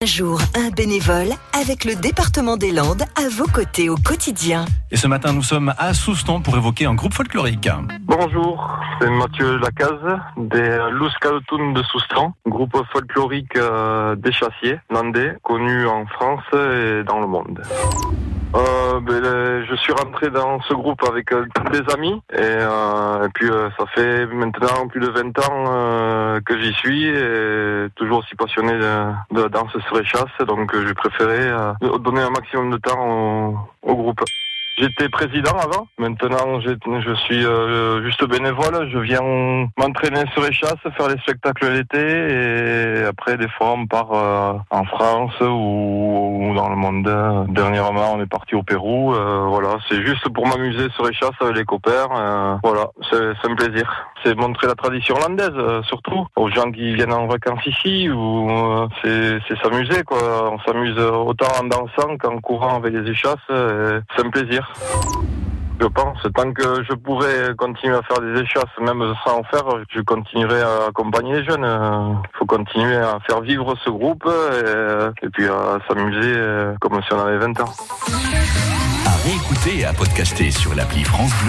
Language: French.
Un jour, un bénévole avec le département des Landes à vos côtés au quotidien. Et ce matin, nous sommes à Soustan pour évoquer un groupe folklorique. Bonjour, c'est Mathieu Lacaze des Lous Caltoun de Soustan, groupe folklorique euh, des chassiers landais, connu en France et dans le monde. Euh, ben, euh, je suis rentré dans ce groupe avec euh, des amis et, euh, et puis euh, ça fait maintenant plus de 20 ans euh, que j'y suis et toujours aussi passionné de, la danse sur les chasses donc euh, j'ai préféré euh, donner un maximum de temps au, au groupe. J'étais président avant. Maintenant, je suis euh, juste bénévole. Je viens m'entraîner sur les chasses, faire les spectacles l'été et après, des fois, on part euh, en France ou le monde. Dernièrement, on est parti au Pérou. Euh, voilà, c'est juste pour m'amuser sur les chasses avec les copains. Euh, voilà, c'est un plaisir. C'est montrer la tradition hollandaise, euh, surtout aux gens qui viennent en vacances ici. Ou euh, c'est s'amuser quoi. On s'amuse autant en dansant qu'en courant avec les échasses. euh, C'est un plaisir. Je pense, tant que je pourrai continuer à faire des échasses, même sans en faire, je continuerai à accompagner les jeunes. Il faut continuer à faire vivre ce groupe et, et puis à s'amuser euh, comme si on avait 20 ans. À réécouter et à podcaster sur l'appli France Bleu